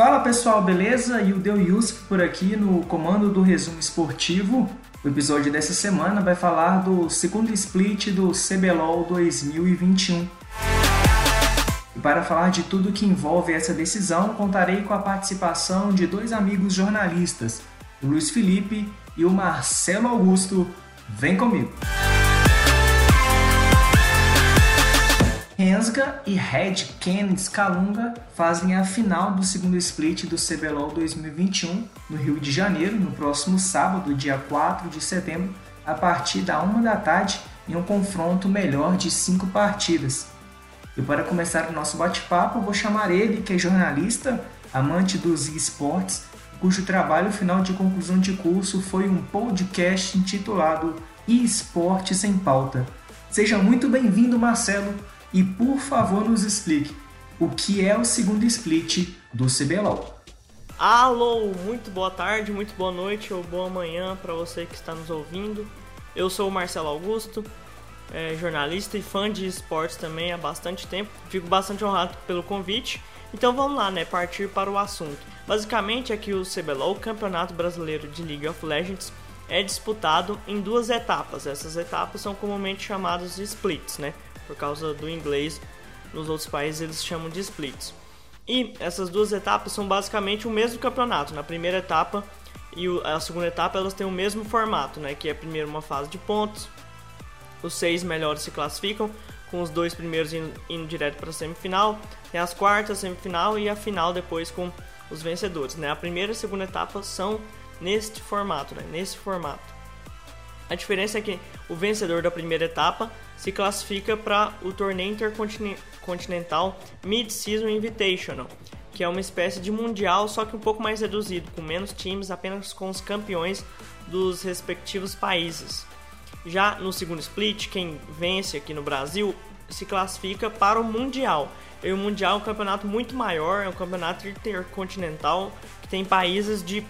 Fala pessoal, beleza? E o Deu Yusuf por aqui no comando do resumo esportivo. O episódio dessa semana vai falar do segundo split do CBLOL 2021. E para falar de tudo que envolve essa decisão, contarei com a participação de dois amigos jornalistas, o Luiz Felipe e o Marcelo Augusto. Vem comigo! Rensga e Red Kennedy Calunga fazem a final do segundo split do CBLOL 2021 no Rio de Janeiro, no próximo sábado, dia 4 de setembro, a partir da 1 da tarde, em um confronto melhor de cinco partidas. E para começar o nosso bate-papo, vou chamar ele, que é jornalista, amante dos esportes, cujo trabalho final de conclusão de curso foi um podcast intitulado Esporte Sem Pauta. Seja muito bem-vindo, Marcelo e por favor nos explique o que é o segundo split do CBLOL. Alô, muito boa tarde, muito boa noite ou boa manhã para você que está nos ouvindo. Eu sou o Marcelo Augusto, é, jornalista e fã de esportes também há bastante tempo. Fico bastante honrado pelo convite. Então vamos lá, né? Partir para o assunto. Basicamente é que o CBLOL, o Campeonato Brasileiro de League of Legends, é disputado em duas etapas. Essas etapas são comumente chamadas de splits, né? Por causa do inglês. Nos outros países eles chamam de splits. E essas duas etapas são basicamente o mesmo campeonato. Na primeira etapa e a segunda etapa elas têm o mesmo formato, né? Que é primeiro uma fase de pontos. Os seis melhores se classificam, com os dois primeiros indo, indo direto para a semifinal. Tem as quartas, semifinal e a final depois com os vencedores, né? A primeira e a segunda etapa são neste formato, né? Nesse formato. A diferença é que o vencedor da primeira etapa se classifica para o torneio intercontinental Mid-Season Invitational, que é uma espécie de mundial, só que um pouco mais reduzido, com menos times, apenas com os campeões dos respectivos países. Já no segundo split, quem vence aqui no Brasil se classifica para o Mundial. E o Mundial é um campeonato muito maior, é um campeonato intercontinental que tem países de.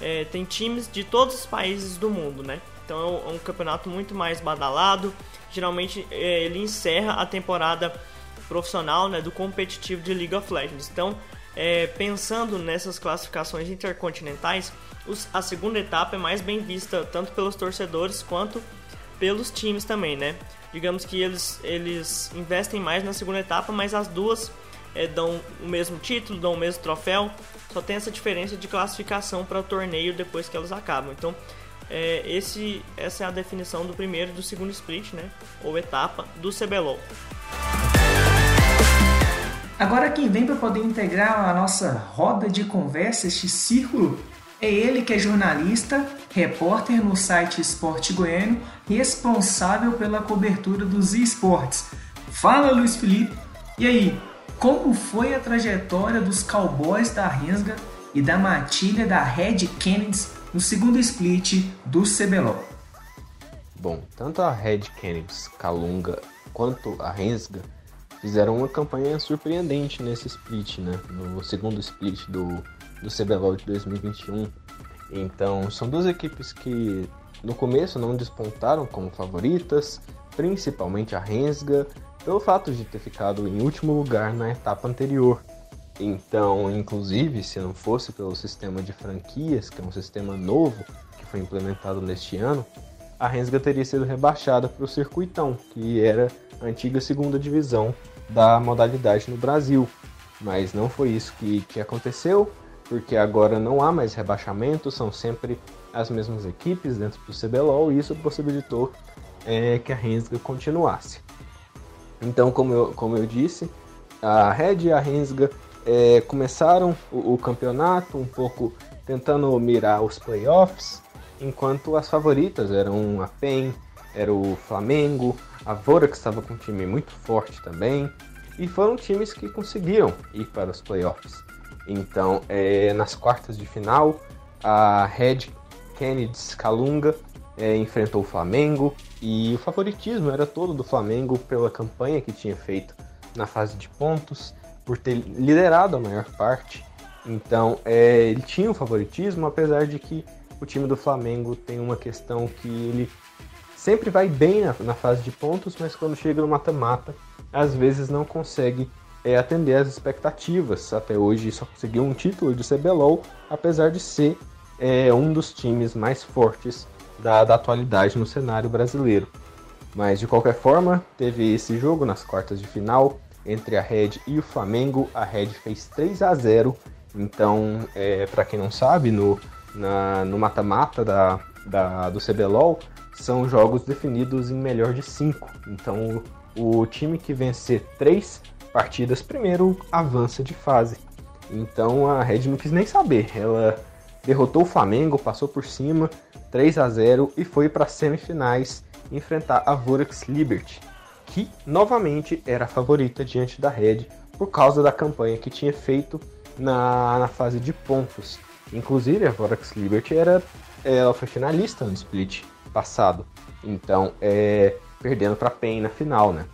É, tem times de todos os países do mundo, né? Então é um campeonato muito mais badalado. Geralmente é, ele encerra a temporada profissional né, do competitivo de League of Legends. Então, é, pensando nessas classificações intercontinentais, os, a segunda etapa é mais bem vista tanto pelos torcedores quanto pelos times também, né? Digamos que eles, eles investem mais na segunda etapa, mas as duas é, dão o mesmo título, dão o mesmo troféu, só tem essa diferença de classificação para o torneio depois que elas acabam. Então, é, esse, essa é a definição do primeiro e do segundo split, né? Ou etapa do CBLOL. Agora quem vem para poder integrar a nossa roda de conversa, este círculo, é ele que é jornalista, repórter no site Esporte Goiano, responsável pela cobertura dos esportes. Fala Luiz Felipe, e aí, como foi a trajetória dos Cowboys da Rensga e da matilha da Red Kennedy no segundo split do CBLOL. Bom, tanto a Red Kennedy, Kalunga quanto a Rensga fizeram uma campanha surpreendente nesse split, né? No segundo split do, do CBLOL de 2021. Então, são duas equipes que no começo não despontaram como favoritas, principalmente a Rensga, pelo fato de ter ficado em último lugar na etapa anterior. Então, inclusive, se não fosse pelo sistema de franquias, que é um sistema novo que foi implementado neste ano, a Rensga teria sido rebaixada para o Circuitão, que era a antiga segunda divisão da modalidade no Brasil. Mas não foi isso que, que aconteceu, porque agora não há mais rebaixamento, são sempre as mesmas equipes dentro do CBLOL e isso possibilitou é, que a Rensga continuasse. Então, como eu, como eu disse, a Red e a Rensga é, começaram o, o, campeonato um pouco tentando mirar os playoffs, enquanto as favoritas eram a PEN, era o Flamengo, a Vorax estava com um time muito forte também, e foram times que conseguiram ir para os playoffs. Então, é, nas quartas de final, a Red Kennedy Calunga é, enfrentou o Flamengo e o favoritismo era todo do Flamengo pela campanha que tinha feito na fase de pontos por ter liderado a maior parte. Então, é, ele tinha o favoritismo, apesar de que o time do Flamengo tem uma questão que ele sempre vai bem na, na fase de pontos, mas quando chega no mata-mata, às vezes não consegue é, atender às expectativas. Até hoje só conseguiu um título de CBLOL, apesar de ser é, um dos times mais fortes da, da atualidade no cenário brasileiro. Mas de qualquer forma, teve esse jogo nas quartas de final entre a Red e o Flamengo. A Red fez 3 a 0 então, é, para quem não sabe, no, no mata-mata da, da, do CBLOL, são jogos definidos em melhor de 5. Então, o time que vencer 3 partidas primeiro avança de fase. Então, a Red não quis nem saber. Ela derrotou o Flamengo, passou por cima, 3 a 0 e foi para semifinais enfrentar a Vorax Liberty, que novamente era a favorita diante da Red por causa da campanha que tinha feito na, na fase de pontos. Inclusive, a Vorax Liberty era, ela foi finalista no split passado, então é, perdendo para PEN na final, né?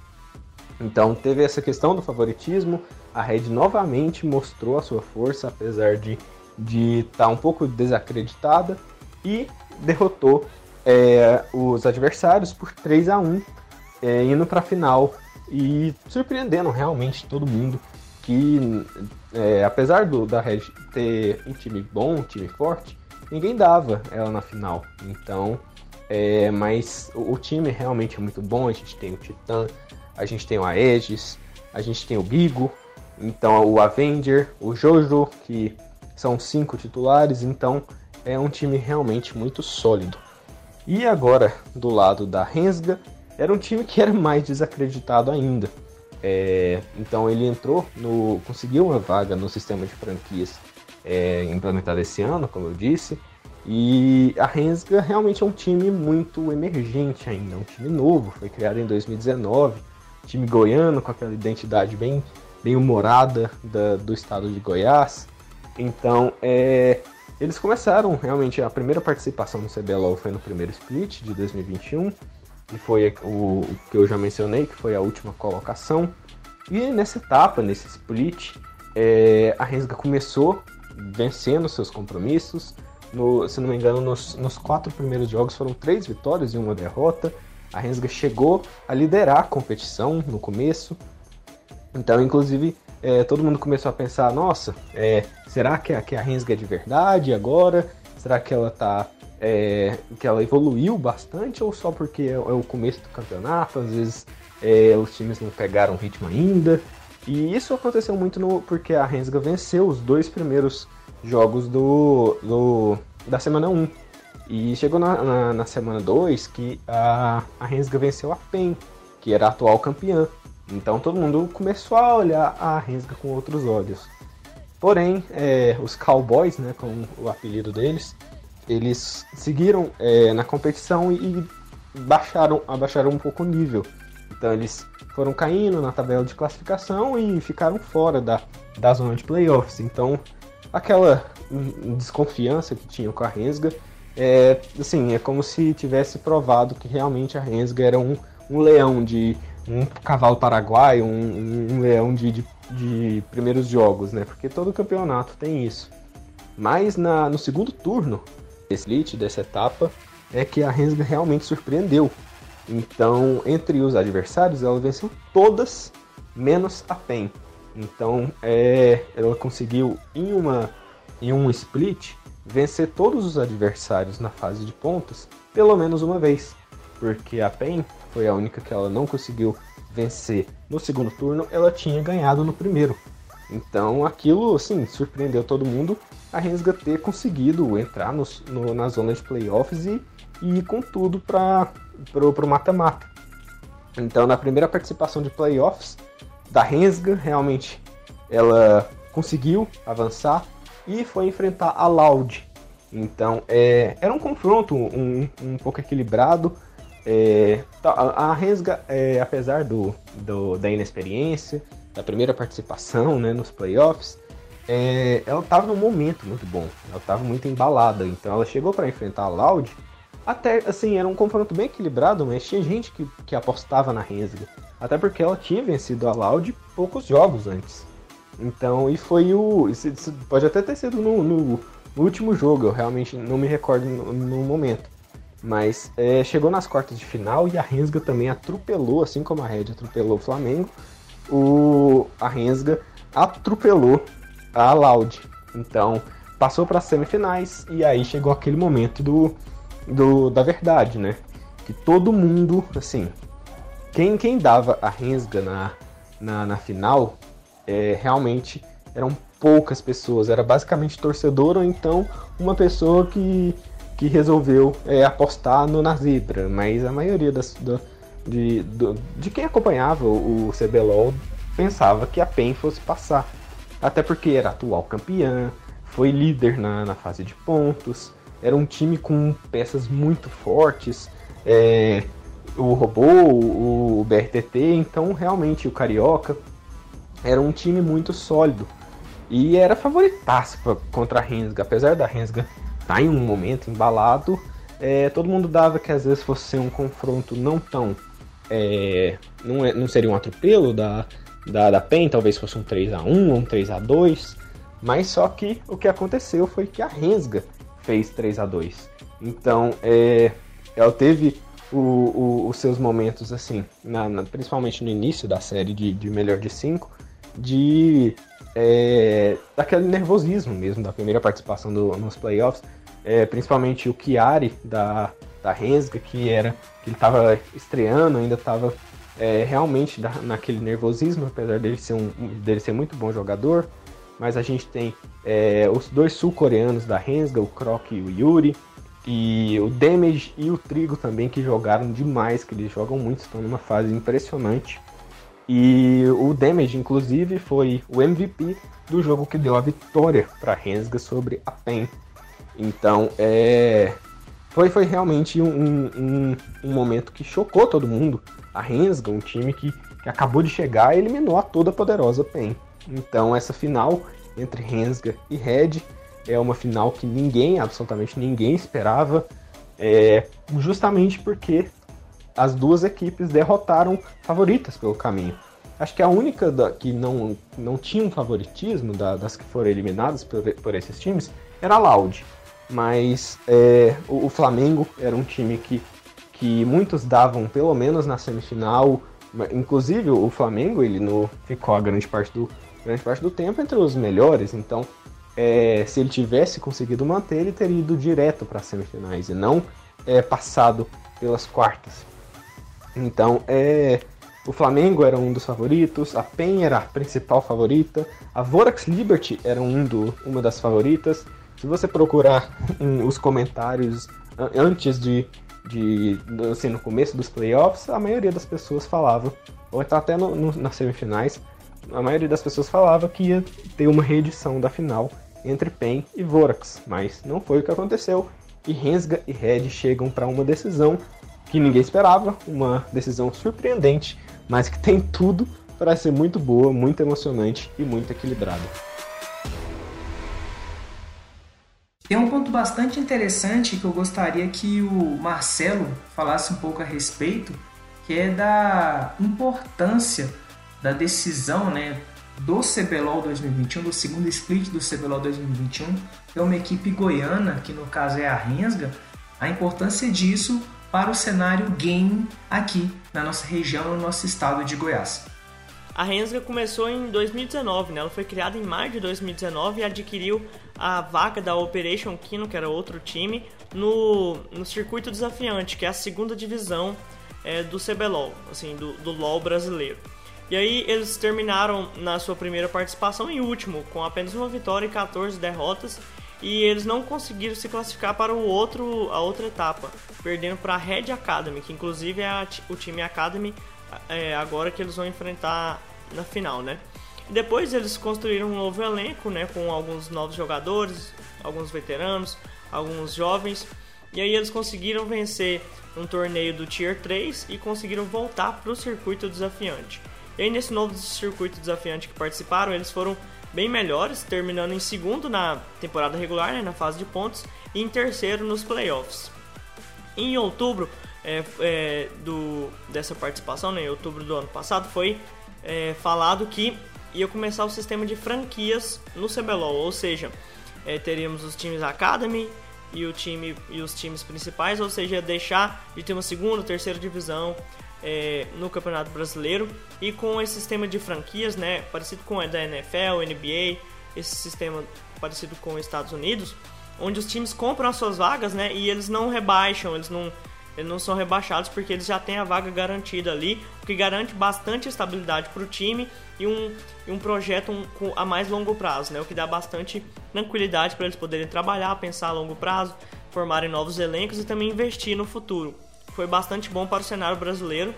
Então teve essa questão do favoritismo. A Red novamente mostrou a sua força, apesar de de estar tá um pouco desacreditada e derrotou é, os adversários por 3 a 1 é, indo para a final e surpreendendo realmente todo mundo que é, apesar do, da Red ter um time bom, um time forte, ninguém dava ela na final. Então, é, mas o, o, time realmente é muito bom. A gente tem o Titã, a gente tem o Aegis, a gente tem o Gigo, então o Avenger, o Jojo, que são cinco titulares, então é um time realmente muito sólido. E agora, do lado da Rensga, era um time que era mais desacreditado ainda. É, então ele entrou no. conseguiu uma vaga no sistema de franquias é, implementado esse ano, como eu disse. E a Rensga realmente é um time muito emergente ainda, um time novo, foi criado em 2019, time goiano com aquela identidade bem, bem humorada da, do estado de Goiás. Então, é, eles começaram realmente a primeira participação no CBLOL foi no primeiro split de 2021 que foi o, o, que eu já mencionei, que foi a última colocação. E nessa etapa, nesse split, é, a Rensga começou vencendo seus compromissos. No, se não me engano, nos, nos, quatro primeiros jogos foram três vitórias e uma derrota. A Rensga chegou a liderar a competição no começo. Então, inclusive, é, todo mundo começou a pensar: nossa, é, será que a, que a Rensga é de verdade agora? Será que ela está é, que ela evoluiu bastante ou só porque é, é o começo do campeonato, às vezes é, os times não pegaram ritmo ainda. E isso aconteceu muito no, porque a Rensga venceu os dois primeiros jogos do, do da semana 1. E chegou na, na, na semana 2 que a, a Rensga venceu a PEN, que era a atual campeã. Então todo mundo começou a olhar a Rensga com outros olhos. Porém, é, os Cowboys, né, com o apelido deles, eles seguiram é, na competição e baixaram, abaixaram um pouco o nível. Então eles foram caindo na tabela de classificação e ficaram fora da, da zona de playoffs. Então aquela desconfiança que tinham com a Rensga é assim é como se tivesse provado que realmente a Rensga era um, um leão de um cavalo paraguaio, um, um leão de, de, de, primeiros jogos, né? Porque todo campeonato tem isso. Mas na, no segundo turno, split dessa etapa é que a Rensga realmente surpreendeu. Então, entre os adversários, ela venceu todas, menos a PEN. Então, é, ela conseguiu em uma em um split vencer todos os adversários na fase de pontos pelo menos uma vez, porque a PEN foi a única que ela não conseguiu vencer no segundo turno, ela tinha ganhado no primeiro. Então aquilo, assim, surpreendeu todo mundo a Rensga ter conseguido entrar no, no, na zona de playoffs e, e ir com tudo para o mata-mata. Então na primeira participação de playoffs da Rensga, realmente ela conseguiu avançar e foi enfrentar a Loud. Então é, era um confronto um, um pouco equilibrado. É, tá, a, Rensga, é, apesar do, do, da inexperiência, da primeira participação né, nos playoffs, é, ela estava num momento muito bom, ela estava muito embalada, então ela chegou para enfrentar a Loud. Até assim, era um confronto bem equilibrado, mas tinha gente que, que apostava na Rensga. Até porque ela tinha vencido a Loud poucos jogos antes. Então, e foi o. Isso, isso pode até ter sido no, no, no, último jogo, eu realmente não me recordo no, no momento. Mas é, chegou nas quartas de final e a Rensga também atropelou, assim como a Red atropelou o Flamengo o, a Rensga atropelou a Loud. Então, passou para as semifinais e aí chegou aquele momento do, do da verdade, né? Que todo mundo, assim, quem, quem dava a Rensga na, na, na final é, realmente eram poucas pessoas, era basicamente torcedor ou então uma pessoa que, que resolveu é, apostar no, na zebra, mas a maioria das, do, de, do, de quem acompanhava o, o CBLOL pensava que a PEN fosse passar, até porque era atual campeã, foi líder na, na fase de pontos, era um time com peças muito fortes, é, o Robô, o, o BRTT, então realmente o Carioca era um time muito sólido. E era favoritaço contra a Rensga, apesar da Rensga estar tá em um momento embalado, é, todo mundo dava que às vezes fosse um confronto não tão. É, não, é, não seria um atropelo da, da, da PEN, talvez fosse um 3 a 1 ou um 3 a 2 mas só que o que aconteceu foi que a Rensga fez 3 a 2 Então, é, ela teve o, o, os seus momentos, assim, na, na, principalmente no início da série de, de melhor de 5, de é, daquele nervosismo mesmo da primeira participação do, nos playoffs, é, principalmente o Chiari da, da Rensga, que era que ele estava estreando, ainda estava é, realmente naquele nervosismo, apesar dele ser, um, dele ser muito bom jogador. Mas a gente tem é, os dois sul-coreanos da Rensga, o Croc e o Yuri, e o Damage e o Trigo também, que jogaram demais, que eles jogam muito, estão numa fase impressionante. E o Damage, inclusive, foi o MVP do jogo que deu a vitória para a Rensga sobre a PEN. Então, é... foi, foi realmente um, um, um, momento que chocou todo mundo. A Rensga, um time que, que acabou de chegar, eliminou a toda poderosa PEN. Então, essa final entre Rensga e Red é uma final que ninguém, absolutamente ninguém esperava, é, justamente porque as duas equipes derrotaram favoritas pelo caminho. Acho que a única da, que não, não tinha um favoritismo da, das que foram eliminadas por, por esses times era a Loud. Mas é, o, o, Flamengo era um time que, que muitos davam pelo menos na semifinal. Inclusive o Flamengo ele no, ficou a grande parte, do, grande parte do tempo entre os melhores. Então é, se ele tivesse conseguido manter, ele teria ido direto para as semifinais e não é, passado pelas quartas. Então, é, o Flamengo era um dos favoritos, a PEN era a principal favorita, a Vorax Liberty era um do, uma das favoritas. Se você procurar os comentários antes de, de assim, no começo dos playoffs, a maioria das pessoas falava, ou tá até no, no, nas semifinais, a maioria das pessoas falava que ia ter uma reedição da final entre PEN e Vorax, mas não foi o que aconteceu. E Rensga e Red chegam para uma decisão que ninguém esperava, uma decisão surpreendente, mas que tem tudo para ser muito boa, muito emocionante e muito equilibrada. Tem um ponto bastante interessante que eu gostaria que o Marcelo falasse um pouco a respeito, que é da importância da decisão, né, do CBLOL 2021, do segundo split do CBLOL 2021, é uma equipe goiana, que no caso é a Rensga, a importância disso para o cenário game aqui na nossa região, no nosso estado de Goiás. A Rensga começou em 2019, né? ela foi criada em maio de 2019 e adquiriu a vaga da Operation Kino, que era outro time, no, no circuito desafiante, que é a segunda divisão é, do CBLOL, assim, do, do LOL brasileiro. E aí eles terminaram na sua primeira participação em último, com apenas uma vitória e 14 derrotas, e eles não conseguiram se classificar para o outro, a outra etapa, perdendo para a Red Academy, que inclusive é a, o time Academy é, agora que eles vão enfrentar na final, né? Depois eles construíram um novo elenco, né, com alguns novos jogadores, alguns veteranos, alguns jovens, e aí eles conseguiram vencer um torneio do Tier 3 e conseguiram voltar para o circuito desafiante. E aí nesse novo circuito desafiante que participaram, eles foram bem melhores, terminando em segundo na temporada regular, né, na fase de pontos, e em terceiro nos playoffs. Em outubro é, é, do, dessa participação, né, em outubro do ano passado, foi é, falado que ia começar o sistema de franquias no CBLOL, ou seja, é, teríamos os times Academy e, o time, e os times principais, ou seja, deixar de ter uma segunda, terceira divisão, é, no Campeonato Brasileiro. E com esse sistema de franquias, né, parecido com o da NFL, NBA, esse sistema parecido com os Estados Unidos, onde os times compram as suas vagas, né, e eles não rebaixam, eles não eles não são rebaixados porque eles já têm a vaga garantida ali, o que garante bastante estabilidade para o time e um, e um projeto um, com, a mais longo prazo, né? o que dá bastante tranquilidade para eles poderem trabalhar, pensar a longo prazo, formarem novos elencos e também investir no futuro. Foi bastante bom para o cenário brasileiro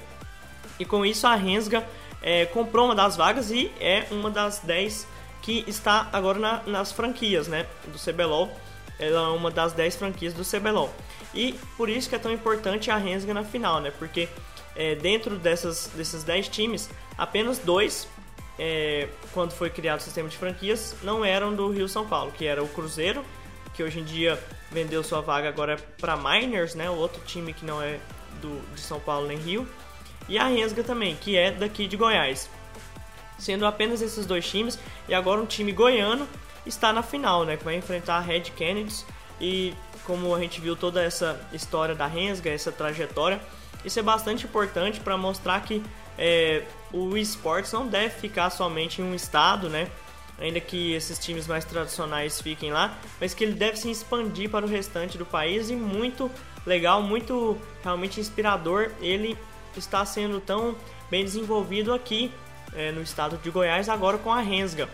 e com isso a Rensga é, comprou uma das vagas e é uma das 10 que está agora na, nas franquias né, do CBLOL. Ela é uma das 10 franquias do CBLOL. E por isso que é tão importante a Rensga na final, né? Porque é, dentro dessas, desses 10 times, apenas dois, é, quando foi criado o sistema de franquias, não eram do Rio São Paulo, que era o Cruzeiro, que hoje em dia vendeu sua vaga agora para Miners, né? O outro time que não é do, de São Paulo nem Rio. E a Rensga também, que é daqui de Goiás. Sendo apenas esses dois times, e agora um time goiano está na final, né? Que vai enfrentar a Red Kennedy. E como a gente viu toda essa história da Rensga, essa trajetória, isso é bastante importante para mostrar que é, o esportes não deve ficar somente em um estado, né? Ainda que esses times mais tradicionais fiquem lá, mas que ele deve se expandir para o restante do país e muito legal, muito realmente inspirador. Ele está sendo tão bem desenvolvido aqui é, no estado de Goiás, agora com a Rensga,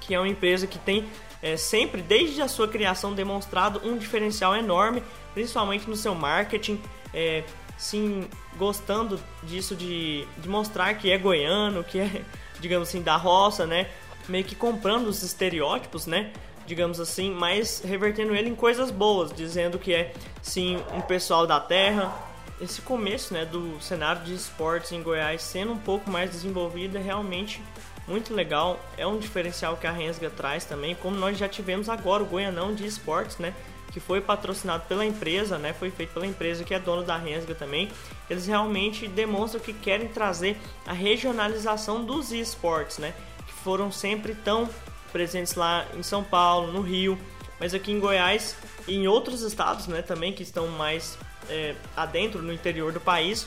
que é uma empresa que tem é, sempre, desde a sua criação, demonstrado um diferencial enorme, principalmente no seu marketing, é, sim, gostando disso de, de mostrar que é goiano, que é, digamos assim, da roça, né? Meio que comprando os estereótipos, né? Digamos assim, mas revertendo ele em coisas boas, dizendo que é sim um pessoal da terra. Esse começo, né, do cenário de esportes em Goiás sendo um pouco mais desenvolvido é realmente muito legal, é um diferencial que a Rensga traz também, como nós já tivemos agora o Goianão de Esportes, né? Que foi patrocinado pela empresa, né? Foi feito pela empresa que é dona da Rensga também. Eles realmente demonstram que querem trazer a regionalização dos esportes, né? Que foram sempre tão presentes lá em São Paulo, no Rio, mas aqui em Goiás e em outros estados, né? Também que estão mais é, adentro no interior do país,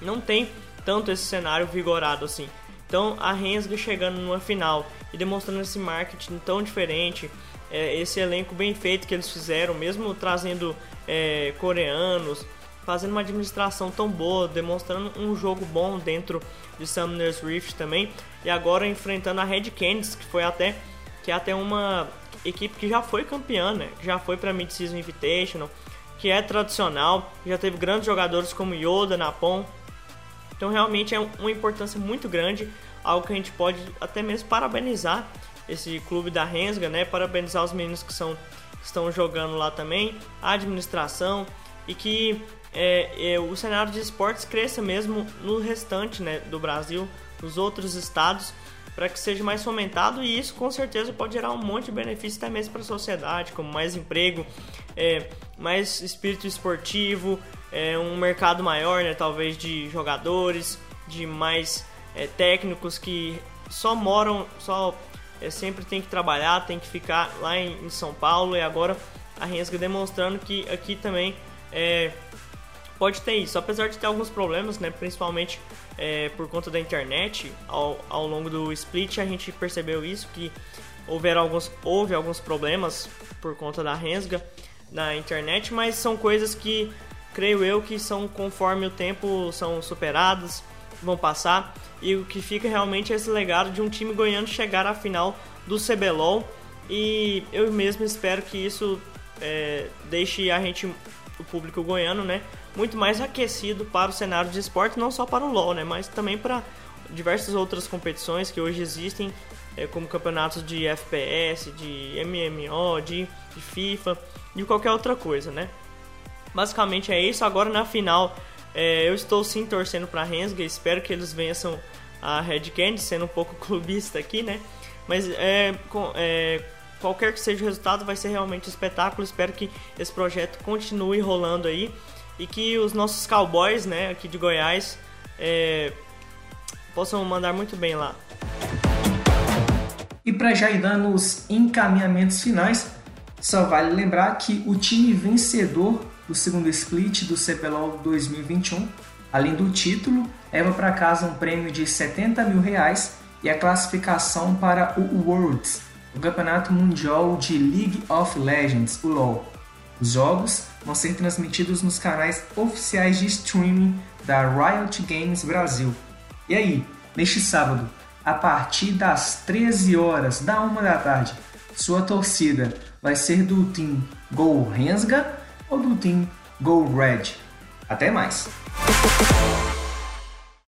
não tem tanto esse cenário vigorado assim. Então a Rensga chegando numa final e demonstrando esse marketing tão diferente, é, esse elenco bem feito que eles fizeram, mesmo trazendo é, coreanos, fazendo uma administração tão boa, demonstrando um jogo bom dentro de Summoner's Rift também, e agora enfrentando a Red Canids, que foi até que é até uma equipe que já foi campeã, né? já foi para Mid-Season Invitational, que é tradicional, já teve grandes jogadores como Yoda, Napon, então realmente é uma importância muito grande, algo que a gente pode até mesmo parabenizar esse clube da Rensga, né? Parabenizar os meninos que, são, que estão jogando lá também, a administração e que é, é, o cenário de esportes cresça mesmo no restante né, do Brasil, nos outros estados, para que seja mais fomentado e isso com certeza pode gerar um monte de benefícios até mesmo para a sociedade, como mais emprego, é, mais espírito esportivo, é, um mercado maior, né, talvez de jogadores, de mais é, técnicos que só moram, só é, sempre tem que trabalhar, tem que ficar lá em, em, São Paulo. E agora a Rensga demonstrando que aqui também é, pode ter isso, apesar de ter alguns problemas, né, principalmente é, por conta da internet ao, ao longo do split a gente percebeu isso que houveram alguns, houve alguns problemas por conta da Rensga na internet, mas são coisas que creio eu que são conforme o tempo são superadas, vão passar e o que fica realmente é esse legado de um time goiano chegar à final do CBLOL e eu mesmo espero que isso é, deixe a gente, o público goiano, né, muito mais aquecido para o cenário de esporte, não só para o LoL, né, mas também para diversas outras competições que hoje existem, é, como campeonatos de FPS, de MMO, de, de FIFA, de qualquer outra coisa, né. Basicamente é isso. Agora na final, é, eu estou sim torcendo para Rensga. Espero que eles vençam a Red Candy, sendo um pouco clubista aqui, né? Mas é, é, qualquer que seja o resultado, vai ser realmente um espetáculo. Espero que esse projeto continue rolando aí e que os nossos cowboys, né, aqui de Goiás, é, possam mandar muito bem lá. E para já ir dando os encaminhamentos finais, só vale lembrar que o time vencedor do segundo split do CPLOL 2021 Além do título, leva para casa um prêmio de 70 mil reais e a classificação para o Worlds, o Campeonato Mundial de League of Legends, o LoL. Os jogos vão ser transmitidos nos canais oficiais de streaming da Riot Games Brasil. E aí, neste sábado, a partir das 13 horas da 1 da tarde, sua torcida vai ser do Team Go Rensga ou do Team Go Red? Até mais!